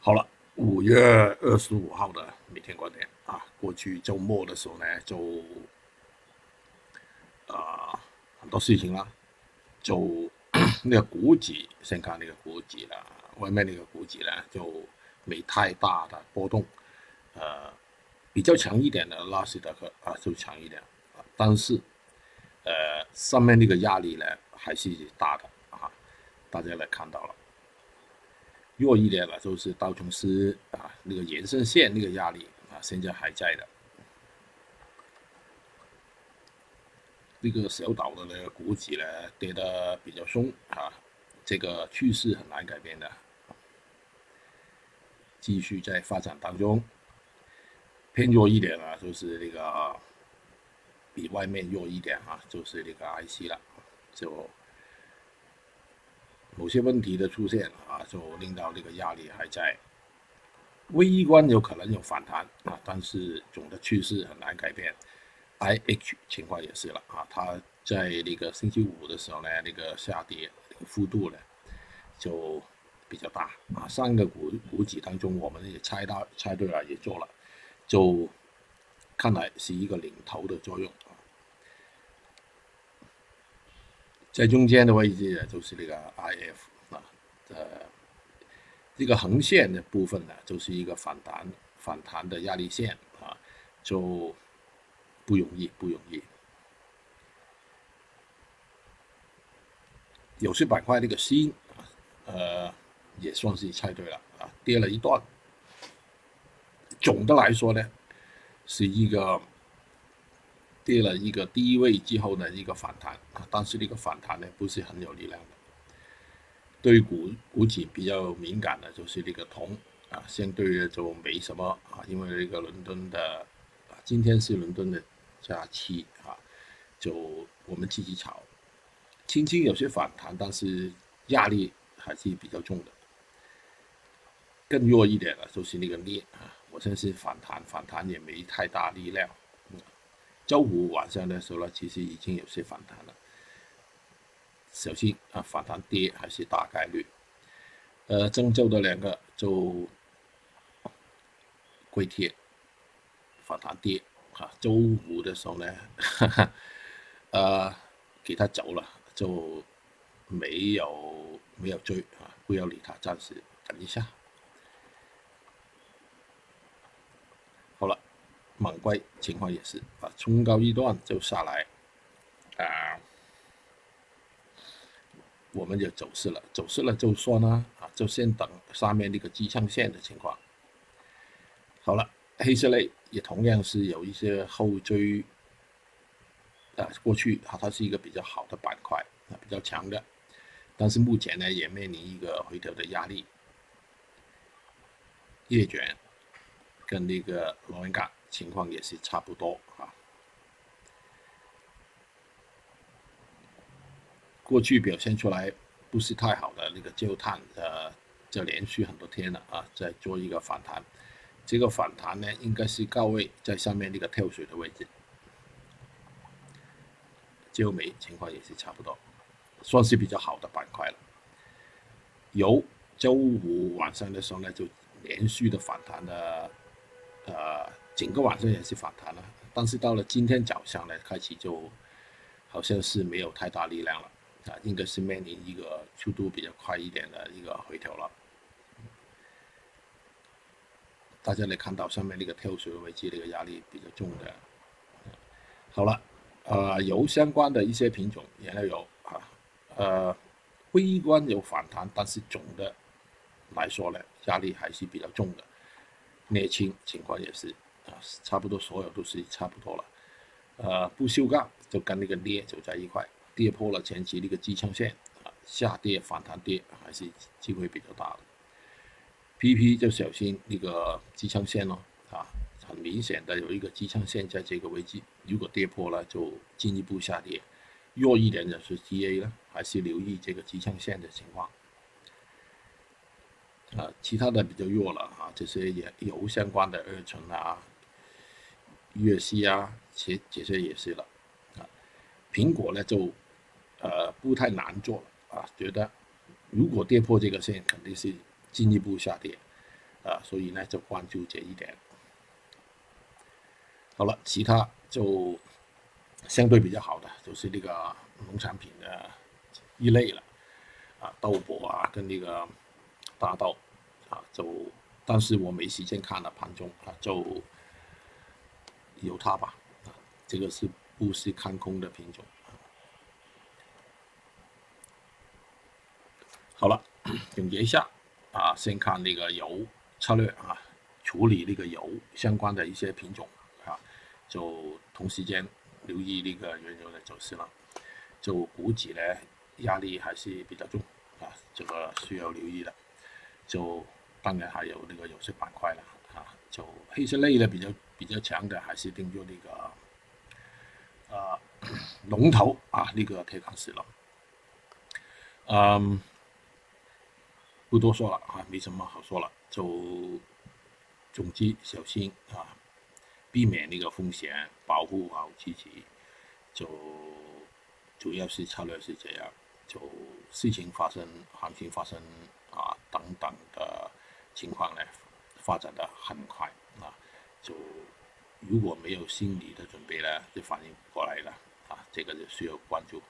好了，五月二十五号的每天观点啊，过去周末的时候呢，就啊很多事情啦，就 那个股指，先看那个股指了，外面那个股指呢就没太大的波动，呃，比较强一点的纳斯达克啊就强一点，但是呃上面那个压力呢还是大的啊，大家来看到了。弱一点了，就是道琼斯啊，那个延伸线那个压力啊，现在还在的。那个小岛的那个股指呢，跌得比较凶啊，这个趋势很难改变的，继续在发展当中。偏弱一点啊，就是那个比外面弱一点啊，就是那个 IC 了，就。某些问题的出现啊，就令到这个压力还在，微观有可能有反弹啊，但是总的趋势很难改变。I H 情况也是了啊，它在那个星期五的时候呢，那个下跌幅度呢就比较大啊。上个股股指当中，我们也猜到猜对了，也做了，就看来是一个领头的作用。在中间的位置呢，就是那个 IF 啊，呃，这个横线的部分呢，就是一个反弹反弹的压力线啊，就不容易不容易。有些板块那个新，呃，也算是猜对了啊，跌了一段。总的来说呢，是一个。跌了一个低位之后的一个反弹，但是这个反弹呢不是很有力量的。对于股股指比较敏感的就是这个铜啊，相对的就没什么啊，因为这个伦敦的啊，今天是伦敦的假期啊，就我们继续炒，轻轻有些反弹，但是压力还是比较重的。更弱一点的就是那个镍啊，我相信反弹反弹也没太大力量。周五晚上的时候呢，其实已经有些反弹了，小心啊，反弹跌还是大概率。呃，郑州的两个就硅铁反弹跌啊，周五的时候呢，呃，给他走了，就没有没有追啊，不要理他，暂时等一下。猛龟情况也是啊，冲高一段就下来，啊，我们就走势了，走势了就说呢，啊，就先等上面那个支撑线的情况。好了，黑色类也同样是有一些后追，啊，过去啊它是一个比较好的板块啊，比较强的，但是目前呢也面临一个回调的压力，叶卷跟那个螺纹钢。情况也是差不多啊。过去表现出来不是太好的那个焦炭，呃，就连续很多天了啊，在做一个反弹。这个反弹呢，应该是高位在上面那个跳水的位置。焦煤情况也是差不多，算是比较好的板块了。油周五晚上的时候呢，就连续的反弹的，呃。整个晚上也是反弹了，但是到了今天早上呢，开始就好像是没有太大力量了啊，应该是面临一个速度比较快一点的一个回调了。大家能看到上面那个跳水位置，那个压力比较重的。好了，呃，油相关的一些品种也要有啊，呃，微观有反弹，但是总的来说呢，压力还是比较重的。镍氢情况也是。差不多所有都是差不多了，呃，不锈钢就跟那个镍走在一块，跌破了前期那个支撑线，啊，下跌反弹跌还是机会比较大的。PP 就小心那个支撑线咯，啊，很明显的有一个支撑线在这个位置，如果跌破了就进一步下跌。弱一点的是 TA 了，还是留意这个支撑线的情况。啊，其他的比较弱了啊，这些也油相关的二醇啊。粤西啊，其这些也是了，啊，苹果呢就，呃，不太难做了啊，觉得如果跌破这个线，肯定是进一步下跌，啊，所以呢就关注这一点。好了，其他就相对比较好的就是那个农产品的一类了，啊，豆粕啊跟那个大豆啊，就但是我没时间看了盘中啊，就有它吧，啊，这个是不是看空的品种？好了，总结一下啊，先看那个油策略啊，处理那个油相关的一些品种啊，就同时间留意那个原油的走势了。就股指呢压力还是比较重啊，这个需要留意的。就当然还有那个有色板块了啊，就黑色类的比较比较强的还是盯住那个啊龙头啊那个铁矿石了，嗯。不多说了啊，没什么好说了，就总之小心啊，避免那个风险，保护好自己，就主要是策略是这样，就事情发生、行情发生啊等等的情况呢，发展的很快啊，就如果没有心理的准备呢，就反应不过来了啊，这个就需要关注。